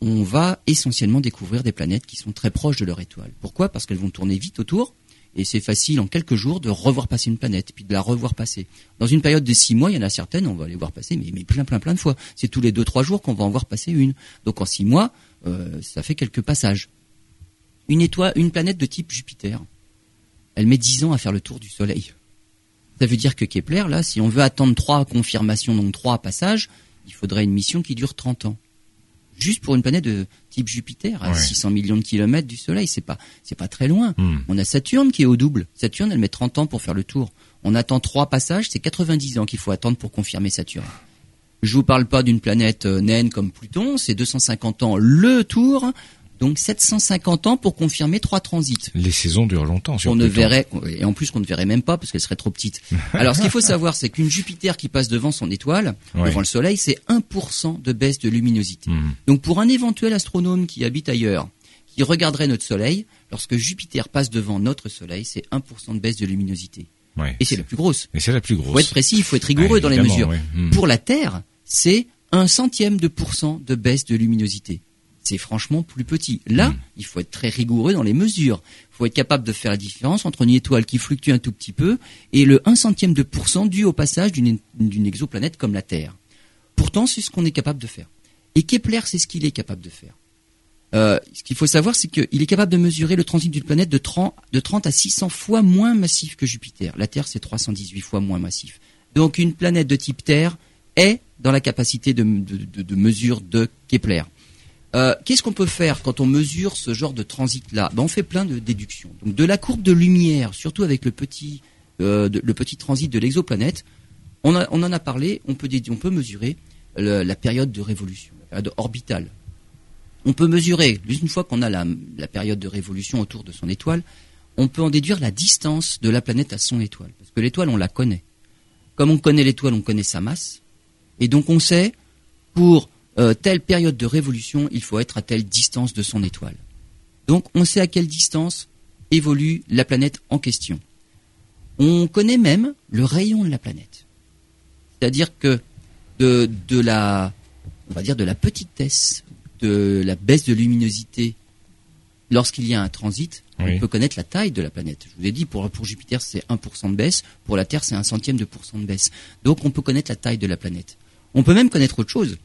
on va essentiellement découvrir des planètes qui sont très proches de leur étoile. Pourquoi? Parce qu'elles vont tourner vite autour, et c'est facile en quelques jours de revoir passer une planète, puis de la revoir passer. Dans une période de six mois, il y en a certaines, on va les voir passer, mais, mais plein, plein, plein de fois. C'est tous les deux, trois jours qu'on va en voir passer une. Donc en six mois, euh, ça fait quelques passages. Une étoile, une planète de type Jupiter, elle met dix ans à faire le tour du Soleil. Ça veut dire que Kepler, là, si on veut attendre trois confirmations, donc trois passages, il faudrait une mission qui dure 30 ans. Juste pour une planète de type Jupiter, à Ouais. 600 millions de kilomètres du Soleil, c'est pas, c'est pas très loin. Hmm. On a Saturne qui est au double. Saturne, elle met 30 ans pour faire le tour. On attend trois passages, c'est 90 ans qu'il faut attendre pour confirmer Saturne. Je vous parle pas d'une planète euh, naine comme Pluton, c'est 250 ans le tour, donc 750 ans pour confirmer trois transits. Les saisons durent longtemps. Sur On ne verrait, et en plus qu'on ne verrait même pas parce qu'elle serait trop petite. Alors ce qu'il faut savoir, c'est qu'une Jupiter qui passe devant son étoile, Ouais. devant le Soleil, c'est 1% de baisse de luminosité. Hmm. Donc pour un éventuel astronome qui habite ailleurs, qui regarderait notre Soleil, lorsque Jupiter passe devant notre Soleil, c'est 1% de baisse de luminosité. Ouais. Et c'est la plus grosse. Et c'est la plus Il faut grosse. être précis, il faut être rigoureux Ouais, dans les mesures. Hmm. Pour la Terre, c'est un centième de pourcent de baisse de luminosité. C'est franchement plus petit. Là, Hmm. il faut être très rigoureux dans les mesures. Il faut être capable de faire la différence entre une étoile qui fluctue un tout petit peu et le un centième de pourcent dû au passage d'une d'une exoplanète comme la Terre. Pourtant, c'est ce qu'on est capable de faire. Et Kepler, c'est ce qu'il est capable de faire. Euh, ce qu'il faut savoir, c'est qu'il est capable de mesurer le transit d'une planète de 30, de 30 à 600 fois moins massif que Jupiter. La Terre, c'est 318 fois moins massif. Donc une planète de type Terre est dans la capacité de, de, de- de mesure de Kepler. Euh, Qu'est-ce qu'on peut faire quand on mesure ce genre de transit-là ben, On fait plein de déductions. Donc de la courbe de lumière, surtout avec le petit, euh, transit de l'exoplanète, on, en a parlé, on peut, mesurer la période de révolution, la période orbitale. On peut mesurer, une fois qu'on a la période de révolution autour de son étoile, on peut en déduire la distance de la planète à son étoile. Parce que l'étoile, on la connaît. Comme on connaît l'étoile, on connaît sa masse. Et donc on sait, pour euh, telle période de révolution, il faut être à telle distance de son étoile. Donc on sait à quelle distance évolue la planète en question. On connaît même le rayon de la planète. C'est-à-dire que de, de la, on va dire de la petitesse, de la baisse de luminosité lorsqu'il y a un transit, on peut connaître la taille de la planète. Je vous ai dit, pour, pour Jupiter, c'est 1% de baisse, pour la Terre, c'est un centième de pourcent de baisse. Donc on peut connaître la taille de la planète. On peut même connaître autre chose.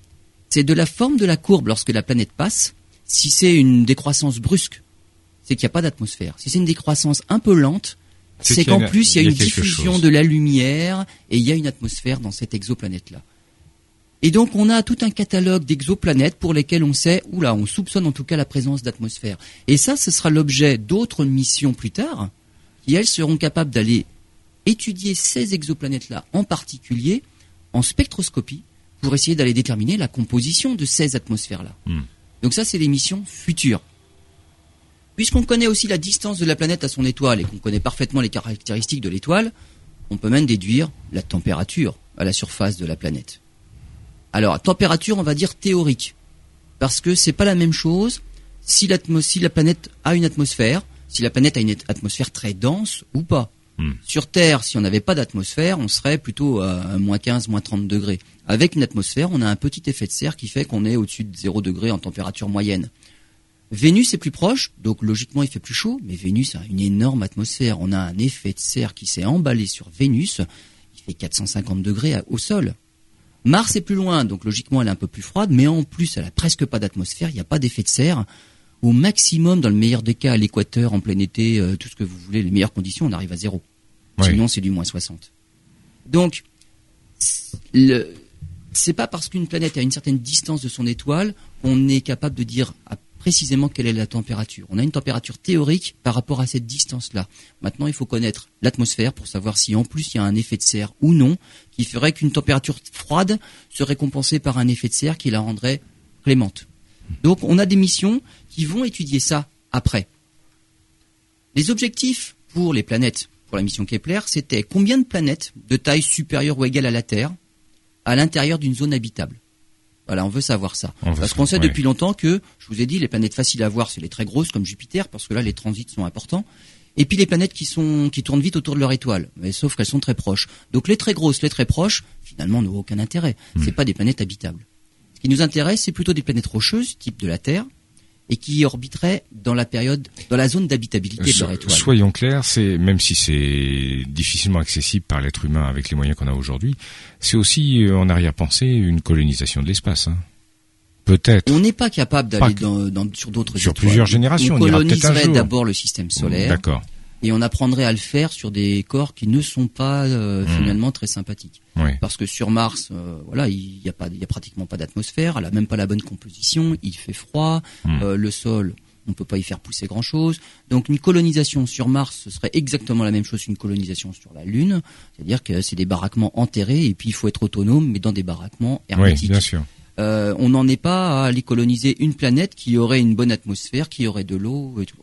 C'est de la forme de la courbe lorsque la planète passe. Si c'est une décroissance brusque, c'est qu'il n'y a pas d'atmosphère. Si c'est une décroissance un peu lente, c'est qu'en plus il y a, une diffusion de la lumière et il y a une atmosphère dans cette exoplanète-là. Et donc on a tout un catalogue d'exoplanètes pour lesquelles on sait, oula, on soupçonne en tout cas la présence d'atmosphère. Et ça, ce sera l'objet d'autres missions plus tard, qui elles seront capables d'aller étudier ces exoplanètes-là en particulier en spectroscopie pour essayer d'aller déterminer la composition de ces atmosphères-là. Hmm. Donc ça, c'est les missions futures. Puisqu'on connaît aussi la distance de la planète à son étoile et qu'on connaît parfaitement les caractéristiques de l'étoile, on peut même déduire la température à la surface de la planète. Alors, température, on va dire théorique. Parce que c'est pas la même chose si, si la planète a une atmosphère, si la planète a une atmosphère très dense ou pas. Hmm. Sur Terre, si on n'avait pas d'atmosphère, on serait plutôt à moins 15, moins 30 degrés. Avec une atmosphère, on a un petit effet de serre qui fait qu'on est au-dessus de 0 degré en température moyenne. Vénus est plus proche, donc logiquement il fait plus chaud, mais Vénus a une énorme atmosphère. On a un effet de serre qui s'est emballé sur Vénus, il fait 450 degrés au sol. Mars est plus loin, donc logiquement elle est un peu plus froide, mais en plus elle a presque pas d'atmosphère, il n'y a pas d'effet de serre. Au maximum, dans le meilleur des cas, à l'équateur, en plein été, euh, tout ce que vous voulez, les meilleures conditions, on arrive à zéro. Sinon c'est du moins 60. Donc, c'est pas parce qu'une planète a une certaine distance de son étoile qu'on est capable de dire précisément quelle est la température. On a une température théorique par rapport à cette distance-là. Maintenant, il faut connaître l'atmosphère pour savoir si en plus il y a un effet de serre ou non, qui ferait qu'une température froide serait compensée par un effet de serre qui la rendrait clémente. Donc, on a des missions qui vont étudier ça après. Les objectifs pour les planètes, pour la mission Kepler, c'était combien de planètes de taille supérieure ou égale à la Terre à l'intérieur d'une zone habitable? Voilà, on veut savoir ça. parce qu'on sait depuis longtemps que, je vous ai dit, les planètes faciles à voir, c'est les très grosses comme Jupiter, parce que là, les transits sont importants. Et puis les planètes qui sont qui tournent vite autour de leur étoile, mais sauf qu'elles sont très proches. Donc les très grosses, les très proches, finalement, n'ont aucun intérêt. Ce hmm. C'est pas des planètes habitables. Ce qui nous intéresse, c'est plutôt des planètes rocheuses, type de la Terre, et qui orbiterait dans la période, dans la zone d'habitabilité de leur étoile. Soyons clairs, c'est même si c'est difficilement accessible par l'être humain avec les moyens qu'on a aujourd'hui, c'est aussi euh, en arrière-pensée une colonisation de l'espace. Hein. Peut-être. On n'est pas capable d'aller dans, sur d'autres Sur plusieurs générations. On coloniserait d'abord le système solaire. D'accord et on apprendrait à le faire sur des corps qui ne sont pas euh, mmh. finalement très sympathiques. Parce que sur Mars, euh, voilà, il y a pas, il y a pratiquement pas d'atmosphère, elle a même pas la bonne composition, il fait froid, mmh. euh, le sol, on peut pas y faire pousser grand chose. Donc une colonisation sur Mars, ce serait exactement la même chose qu'une colonisation sur la Lune, c'est-à-dire que c'est des baraquements enterrés et puis il faut être autonome, mais dans des baraquements hermétiques. Oui, bien sûr. Euh, on n'en est pas à aller coloniser une planète qui aurait une bonne atmosphère, qui aurait de l'eau et tout.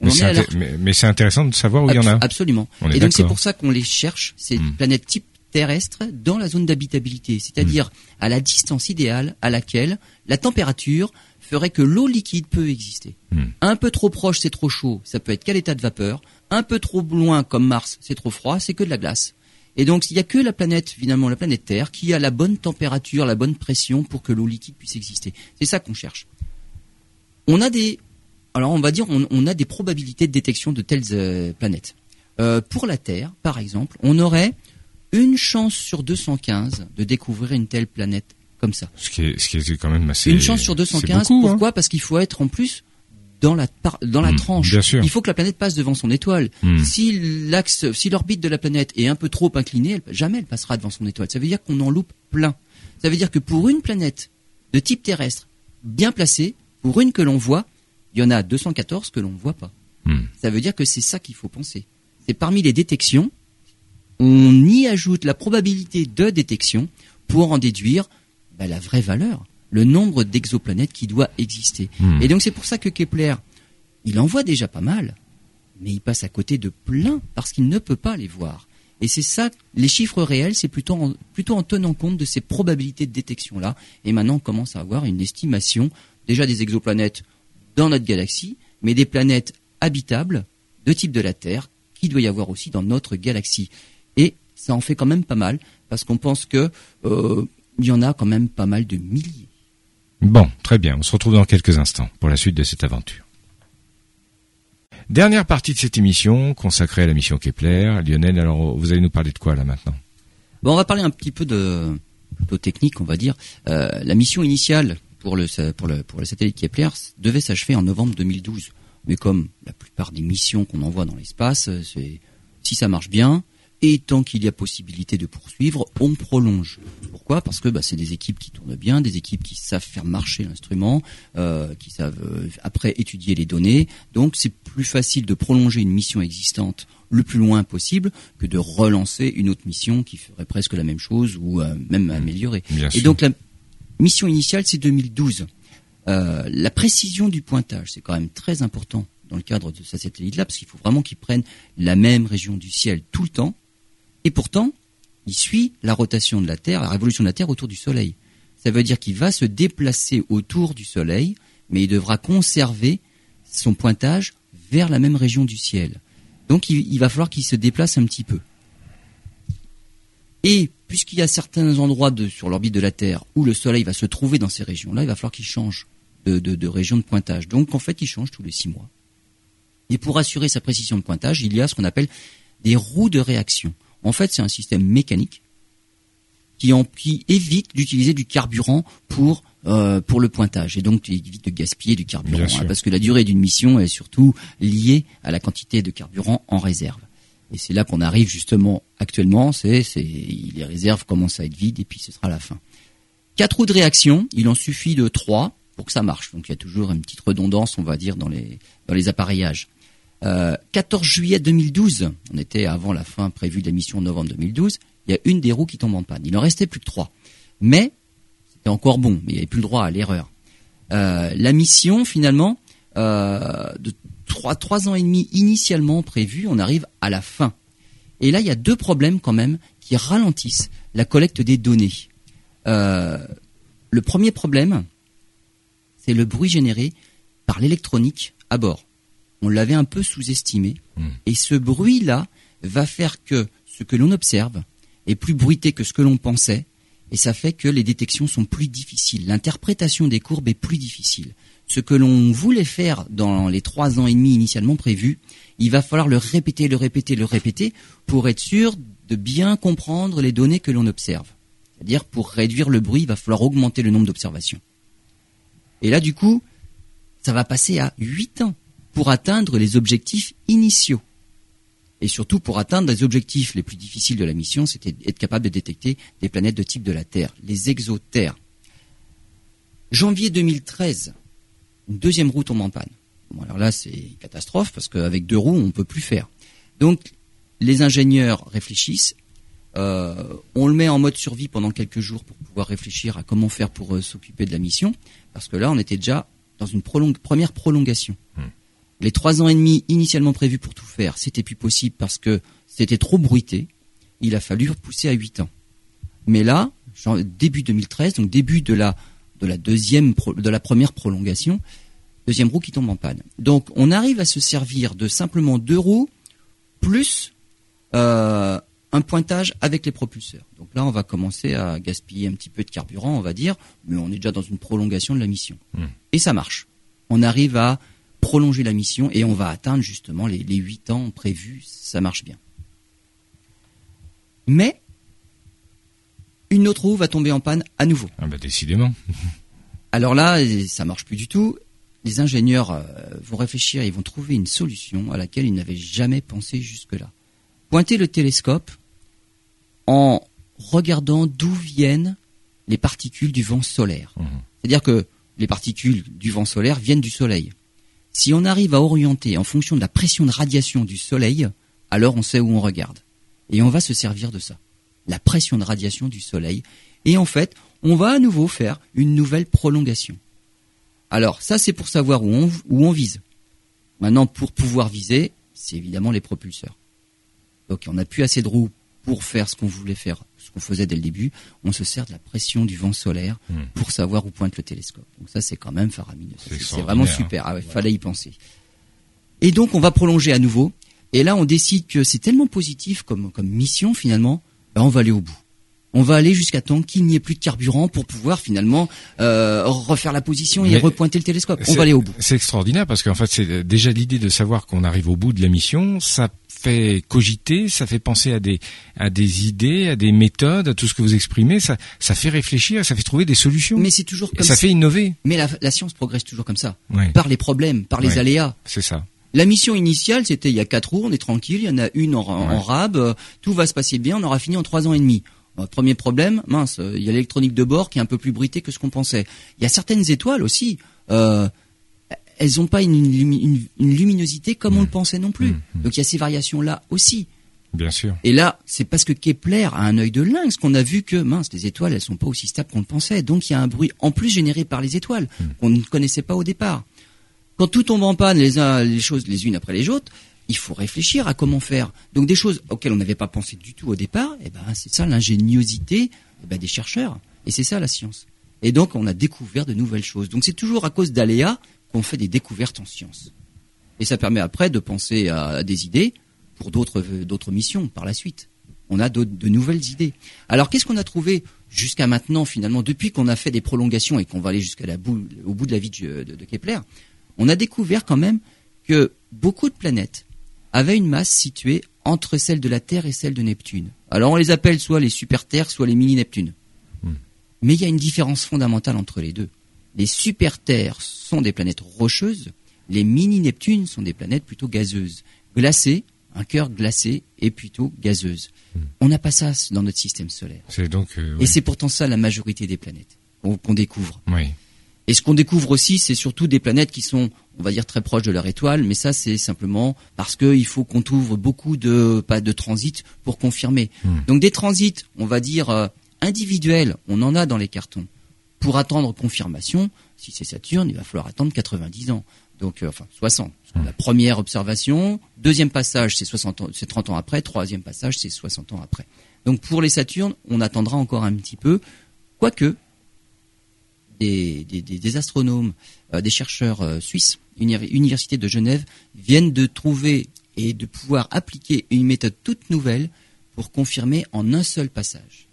mais, c'est intéressant de savoir où il y en a. Absolument. et donc c'est pour ça qu'on les cherche, ces hmm. planètes type terrestre dans la zone d'habitabilité, c'est-à-dire hmm. à la distance idéale à laquelle la température ferait que l'eau liquide peut exister. Hmm. Un peu trop proche, c'est trop chaud, ça peut être qu'à l'état de vapeur. Un peu trop loin, comme Mars, c'est trop froid, c'est que de la glace. Et donc, il n'y a que la planète, finalement, la planète Terre, qui a la bonne température, la bonne pression pour que l'eau liquide puisse exister. C'est ça qu'on cherche. On a des, alors on va dire, on, a des probabilités de détection de telles euh, planètes. Euh, pour la Terre, par exemple, on aurait une chance sur 215 de découvrir une telle planète comme ça. Ce qui est, ce qui est quand même assez. Une chance sur 215. Hein. pourquoi? Parce qu'il faut être en plus dans la dans la hmm, tranche. Il faut que la planète passe devant son étoile. Hmm. Si l'axe, si l'orbite de la planète est un peu trop inclinée, jamais elle passera devant son étoile. Ça veut dire qu'on en loupe plein. Ça veut dire que pour une planète de type terrestre bien placée, pour une que l'on voit, il y en a 214 que l'on ne voit pas. Hmm. Ça veut dire que c'est ça qu'il faut penser. C'est parmi les détections, on y ajoute la probabilité de détection pour en déduire bah, la vraie valeur le nombre d'exoplanètes qui doit exister. Hmm. Et donc c'est pour ça que Kepler, il en voit déjà pas mal, mais il passe à côté de plein parce qu'il ne peut pas les voir. Et c'est ça, les chiffres réels, c'est plutôt en, plutôt en tenant compte de ces probabilités de détection-là. Et maintenant, on commence à avoir une estimation déjà des exoplanètes dans notre galaxie, mais des planètes habitables de type de la Terre, qui doit y avoir aussi dans notre galaxie. Et ça en fait quand même pas mal, parce qu'on pense que euh, il y en a quand même pas mal de milliers. Bon, très bien. On se retrouve dans quelques instants pour la suite de cette aventure. Dernière partie de cette émission consacrée à la mission Kepler. Lionel, alors vous allez nous parler de quoi là maintenant? On va parler un petit peu de technique, on va dire. Euh, la mission initiale pour le pour pour le satellite Kepler devait s'achever en novembre 2012. Mais comme la plupart des missions qu'on envoie dans l'espace, c'est si ça marche bien, et tant qu'il y a possibilité de poursuivre, on prolonge. Pourquoi? Parce que bah, c'est des équipes qui tournent bien, des équipes qui savent faire marcher l'instrument, euh, qui savent euh, après étudier les données. Donc c'est plus facile de prolonger une mission existante le plus loin possible que de relancer une autre mission qui ferait presque la même chose ou euh, même mmh. améliorer. et donc la mission initiale c'est 2012. la précision du pointage, c'est quand même très important dans le cadre de ce satellite-là, parce qu'il faut vraiment qu'il prenne la même région du ciel tout le temps, et pourtant, il suit la rotation de la Terre, la révolution de la Terre autour du Soleil. Ça veut dire qu'il va se déplacer autour du Soleil, mais il devra conserver son pointage vers la même région du ciel. Donc il, va falloir qu'il se déplace un petit peu. Et puisqu'il y a certains endroits sur l'orbite de la Terre où le Soleil va se trouver dans ces régions-là, il va falloir qu'il change de, de, région de pointage. Donc en fait, il change tous les six mois. Et pour assurer sa précision de pointage, il y a ce qu'on appelle des roues de réaction. En fait, c'est un système mécanique qui, évite d'utiliser du carburant pour euh, pour le pointage et donc évite de gaspiller du carburant hein, parce que la durée d'une mission est surtout liée à la quantité de carburant en réserve. Et c'est là qu'on arrive justement actuellement, c'est les réserves commencent à être vides et puis ce sera la fin. Quatre roues de réaction, il en suffit de trois pour que ça marche. Donc il y a toujours une petite redondance, on va dire, dans les dans les appareillages. 14 euh, juillet 2012, on était avant la fin prévue de la mission novembre 2012, il y a une des roues qui tombe en panne. Il en restait plus que trois. Mais, c'était encore bon, mais il n'y avait plus le droit à l'erreur. Euh, la mission, finalement, euh, de trois, trois ans et demi initialement prévue, on arrive à la fin. Et là, il y a deux problèmes quand même qui ralentissent la collecte des données. le premier problème, c'est le bruit généré par l'électronique à bord on l'avait un peu sous-estimé. Hmm. Et ce bruit-là va faire que ce que l'on observe est plus bruité que ce que l'on pensait, et ça fait que les détections sont plus difficiles. L'interprétation des courbes est plus difficile. Ce que l'on voulait faire dans les trois ans et demi initialement prévus, il va falloir le répéter, le répéter, le répéter pour être sûr de bien comprendre les données que l'on observe. C'est-à-dire pour réduire le bruit, il va falloir augmenter le nombre d'observations. Et là, du coup, ça va passer à huit ans pour atteindre les objectifs initiaux. Et surtout pour atteindre les objectifs les plus difficiles de la mission, c'était être capable de détecter des planètes de type de la Terre, les exotères. Janvier 2013, une deuxième roue tombe en panne. Bon, alors là, c'est catastrophe parce qu'avec deux roues, on ne peut plus faire. Donc, les ingénieurs réfléchissent. Euh, on le met en mode survie pendant quelques jours pour pouvoir réfléchir à comment faire pour euh, s'occuper de la mission, parce que là, on était déjà dans une première prolongation. Hmm. Les trois ans et demi initialement prévus pour tout faire, c'était plus possible parce que c'était trop bruité. Il a fallu repousser à huit ans. Mais là, début 2013, donc début de la de la deuxième de la première prolongation, deuxième roue qui tombe en panne. Donc on arrive à se servir de simplement deux roues plus euh, un pointage avec les propulseurs. Donc là, on va commencer à gaspiller un petit peu de carburant, on va dire, mais on est déjà dans une prolongation de la mission. Hmm. Et ça marche. On arrive à prolonger la mission et on va atteindre justement les, huit ans prévus. Ça marche bien. Mais une autre roue va tomber en panne à nouveau. Ah bah décidément. Alors là, ça marche plus du tout. Les ingénieurs euh, vont réfléchir et vont trouver une solution à laquelle ils n'avaient jamais pensé jusque-là. Pointer le télescope en regardant d'où viennent les particules du vent solaire. Mmh. C'est-à-dire que les particules du vent solaire viennent du Soleil. Si on arrive à orienter en fonction de la pression de radiation du Soleil, alors on sait où on regarde. Et on va se servir de ça. La pression de radiation du Soleil. Et en fait, on va à nouveau faire une nouvelle prolongation. Alors ça, c'est pour savoir où on, où on vise. Maintenant, pour pouvoir viser, c'est évidemment les propulseurs. Donc on n'a plus assez de roues pour faire ce qu'on voulait faire ce qu'on faisait dès le début, on se sert de la pression du vent solaire hmm. pour savoir où pointe le télescope. Donc ça, c'est quand même faramineux. C'est vraiment super. Ah fallait y penser. Et donc, on va prolonger à nouveau. Et là, on décide que c'est tellement positif comme, comme mission finalement, ben, on va aller au bout. On va aller jusqu'à temps qu'il n'y ait plus de carburant pour pouvoir finalement euh, refaire la position et Mais repointer le télescope. On va aller au bout. C'est extraordinaire parce qu'en fait, c'est déjà l'idée de savoir qu'on arrive au bout de la mission. Ça fait cogiter, ça fait penser à des à des idées, à des méthodes, à tout ce que vous exprimez. Ça ça fait réfléchir, ça fait trouver des solutions. Mais c'est toujours Et comme ça ça. fait innover. Mais la, la science progresse toujours comme ça, Ouais, par les problèmes, par les Ouais. aléas. c'est ça. La mission initiale, c'était il y a quatre jours, on est tranquille, il y en a une en, en Ouais. rab, euh, tout va se passer bien, on aura fini en trois ans et demi. Euh, Premier problème, mince, euh, il y a l'électronique de bord qui est un peu plus bruitée que ce qu'on pensait. Il y a certaines étoiles aussi, euh, elles n'ont pas une, lumi- une- une luminosité comme on Mm. le pensait non plus. Mm, mm. Donc il y a ces variations-là aussi. Bien sûr. Et là, c'est parce que Kepler a un œil de lynx qu'on a vu que, mince, les étoiles, elles sont pas aussi stables qu'on le pensait. Donc il y a un bruit en plus généré par les étoiles Mm. qu'on ne connaissait pas au départ. Quand tout tombe en panne, les, uns, les choses les unes après les autres, il faut réfléchir à comment faire. Donc des choses auxquelles on n'avait pas pensé du tout au départ, eh ben c'est ça l'ingéniosité eh ben, des chercheurs. Et c'est ça la science. Et donc on a découvert de nouvelles choses. Donc c'est toujours à cause d'aléas qu'on fait des découvertes en science. Et ça permet après de penser à des idées pour d'autres d'autres missions par la suite. On a de, de nouvelles idées. Alors qu'est-ce qu'on a trouvé jusqu'à maintenant finalement depuis qu'on a fait des prolongations et qu'on va aller jusqu'à la bout, au bout de la vie de, de- de Kepler On a découvert quand même que beaucoup de planètes avaient une masse située entre celle de la Terre et celle de Neptune. Alors on les appelle soit les super-Terres, soit les mini-Neptunes. Hmm. Mais il y a une différence fondamentale entre les deux. Les super-Terres sont des planètes rocheuses, les mini-Neptunes sont des planètes plutôt gazeuses, glacées, un cœur glacé et plutôt gazeuse. Hmm. On n'a pas ça dans notre système solaire. Donc. euh, Et c'est pourtant ça la majorité des planètes qu'on découvre. Oui. Et ce qu'on découvre aussi, c'est surtout des planètes qui sont, on va dire, très proches de leur étoile, mais ça, c'est simplement parce qu'il faut qu'on ouvre beaucoup de pas de transits pour confirmer. Hmm. Donc des transits, on va dire euh, individuels, on en a dans les cartons. Pour attendre confirmation, si c'est Saturne, il va falloir attendre 90 ans. Donc, euh, enfin, 60. Parce que Hmm. La première observation, deuxième passage, c'est 60 ans, c'est 30 ans après, troisième passage, c'est 60 ans après. Donc, pour les Saturnes, on attendra encore un petit peu. Quoique, des, des, astronomes, euh, des chercheurs euh, suisses, Uni- Université de Genève, viennent de trouver et de pouvoir appliquer une méthode toute nouvelle pour confirmer en un seul passage.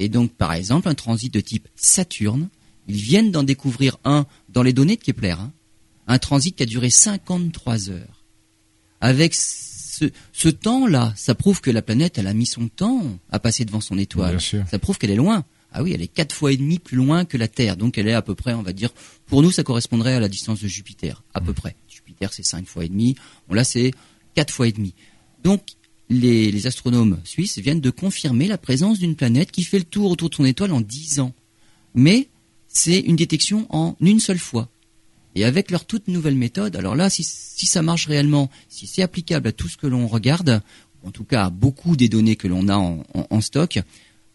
Et donc, par exemple, un transit de type Saturne, ils viennent d'en découvrir un dans les données de Kepler, hein, un transit qui a duré 53 heures. Avec ce, ce temps-là, ça prouve que la planète, elle a mis son temps à passer devant son étoile. Bien sûr. Ça prouve qu'elle est loin. Ah oui, elle est quatre fois et demi plus loin que la Terre. Donc elle est à peu près, on va dire, pour nous, ça correspondrait à la distance de Jupiter, à peu près. Jupiter, c'est cinq fois et demi. Bon, là, c'est quatre fois et demi. Donc, les, astronomes suisses viennent de confirmer la présence d'une planète qui fait le tour autour de son étoile en dix ans. Mais c'est une détection en une seule fois. Et avec leur toute nouvelle méthode, alors là, si, ça marche réellement, si c'est applicable à tout ce que l'on regarde, en tout cas à beaucoup des données que l'on a en stock,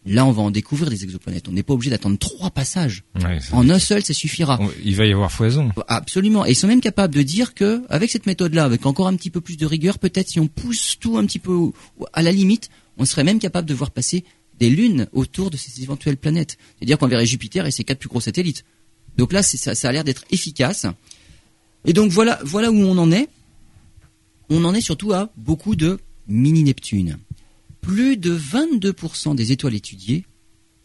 là, on va en découvrir des exoplanètes. On n'est pas obligé d'attendre trois passages. Ouais, En un seul, ça suffira. il va y avoir foison. Absolument. Et ils sont même capables de dire que, avec cette méthode-là, avec encore un petit peu plus de rigueur, peut-être si on pousse tout un petit peu à la limite, on serait même capable de voir passer des lunes autour de ces éventuelles planètes. C'est-à-dire qu'on verrait Jupiter et ses quatre plus gros satellites. Donc là, ça, ça a l'air d'être efficace. Et donc voilà, voilà où on en est. On en est surtout à beaucoup de mini-Neptune. Plus de 22% des étoiles étudiées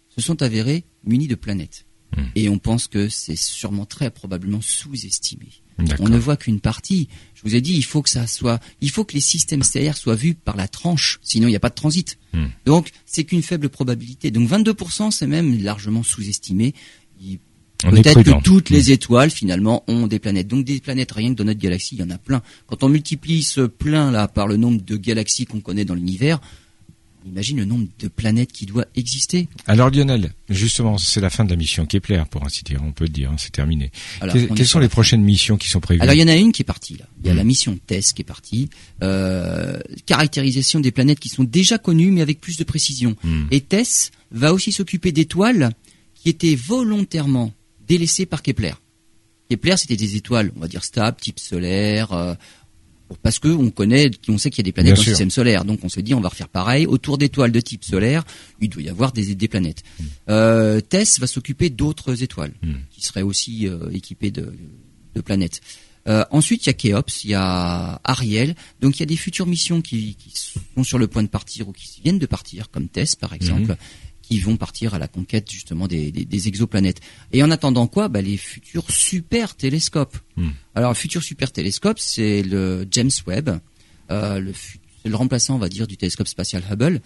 se sont avérées munies de planètes. Hmm. Et on pense que c'est sûrement très probablement sous-estimé. On ne voit qu'une partie. Je vous ai dit, il faut que ça soit, il faut que les systèmes stellaires soient vus par la tranche, sinon il n'y a pas de transit. Hmm. Donc c'est qu'une faible probabilité. Donc 22%, c'est même largement sous-estimé. Peut-être que toutes les étoiles finalement ont des planètes. Donc des planètes rien que dans notre galaxie, il y en a plein. Quand on multiplie ce plein là par le nombre de galaxies qu'on connaît dans l'univers, imagine le nombre de planètes qui doit exister. Alors Lionel, justement, c'est la fin de la mission Kepler, pour ainsi dire, on peut le dire, hein, c'est terminé. Alors, Que- quelles sont les prochaines missions qui sont prévues? Alors il y en a une qui est partie là. Il y a Mm. la mission TESS qui est partie. Euh, caractérisation des planètes qui sont déjà connues mais avec plus de précision. Hmm. Et TESS va aussi s'occuper d'étoiles qui étaient volontairement délaissées par Kepler. Kepler c'était des étoiles, on va dire stables, type solaire. euh, parce que on connaît, on sait qu'il y a des planètes Bien dans sûr. le système solaire, donc on se dit on va refaire pareil autour d'étoiles de type solaire. Il doit y avoir des, des planètes. Euh, TESS va s'occuper d'autres étoiles Hmm. qui seraient aussi euh, équipées de, de planètes. Euh, ensuite, il y a Kéops, il y a Ariel. Donc, il y a des futures missions qui, qui sont sur le point de partir ou qui viennent de partir, comme TESS par exemple, qui vont partir à la conquête justement des, des, exoplanètes. Et en attendant quoi? Bah, Les futurs super télescopes. Hmm. Alors le futur super télescope, c'est le James Webb, euh, le, le remplaçant, on va dire, du télescope spatial Hubble.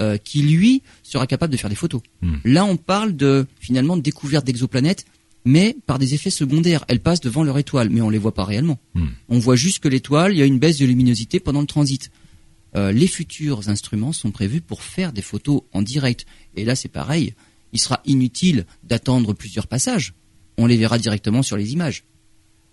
Euh, qui lui sera capable de faire des photos. Hmm. Là, on parle de finalement de découverte d'exoplanètes, mais par des effets secondaires. Elles passent devant leur étoile, mais on les voit pas réellement. Hmm. On voit juste que l'étoile, il y a une baisse de luminosité pendant le transit. Euh, les futurs instruments sont prévus pour faire des photos en direct. Et là, c'est pareil. Il sera inutile d'attendre plusieurs passages. On les verra directement sur les images.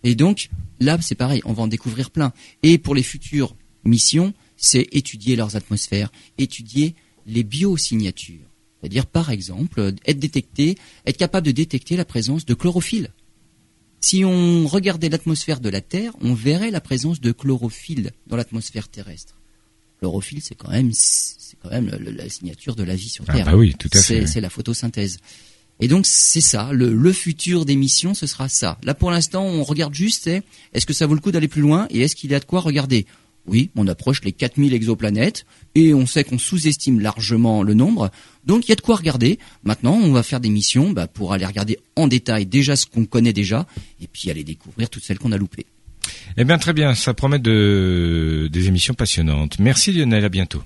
Et donc, là, c'est pareil. On va en découvrir plein. Et pour les futures missions, c'est étudier leurs atmosphères, étudier les biosignatures. C'est-à-dire, par exemple, être détecté, être capable de détecter la présence de chlorophylle. Si on regardait l'atmosphère de la Terre, on verrait la présence de chlorophylle dans l'atmosphère terrestre. Chlorophylle, c'est quand même, c'est quand même la, signature de la vie sur ah Terre. Ah bah oui, tout à fait. C'est la photosynthèse. Et donc c'est ça, le, le, futur des missions, ce sera ça. Là pour l'instant, on regarde juste, est-ce que ça vaut le coup d'aller plus loin et est-ce qu'il y a de quoi regarder? Oui, on approche les 4000 exoplanètes et on sait qu'on sous-estime largement le nombre. Donc il y a de quoi regarder. Maintenant, on va faire des missions bah, pour aller regarder en détail déjà ce qu'on connaît déjà et puis aller découvrir toutes celles qu'on a loupées. Eh bien très bien, ça promet de... des émissions passionnantes. Merci Lionel, à bientôt.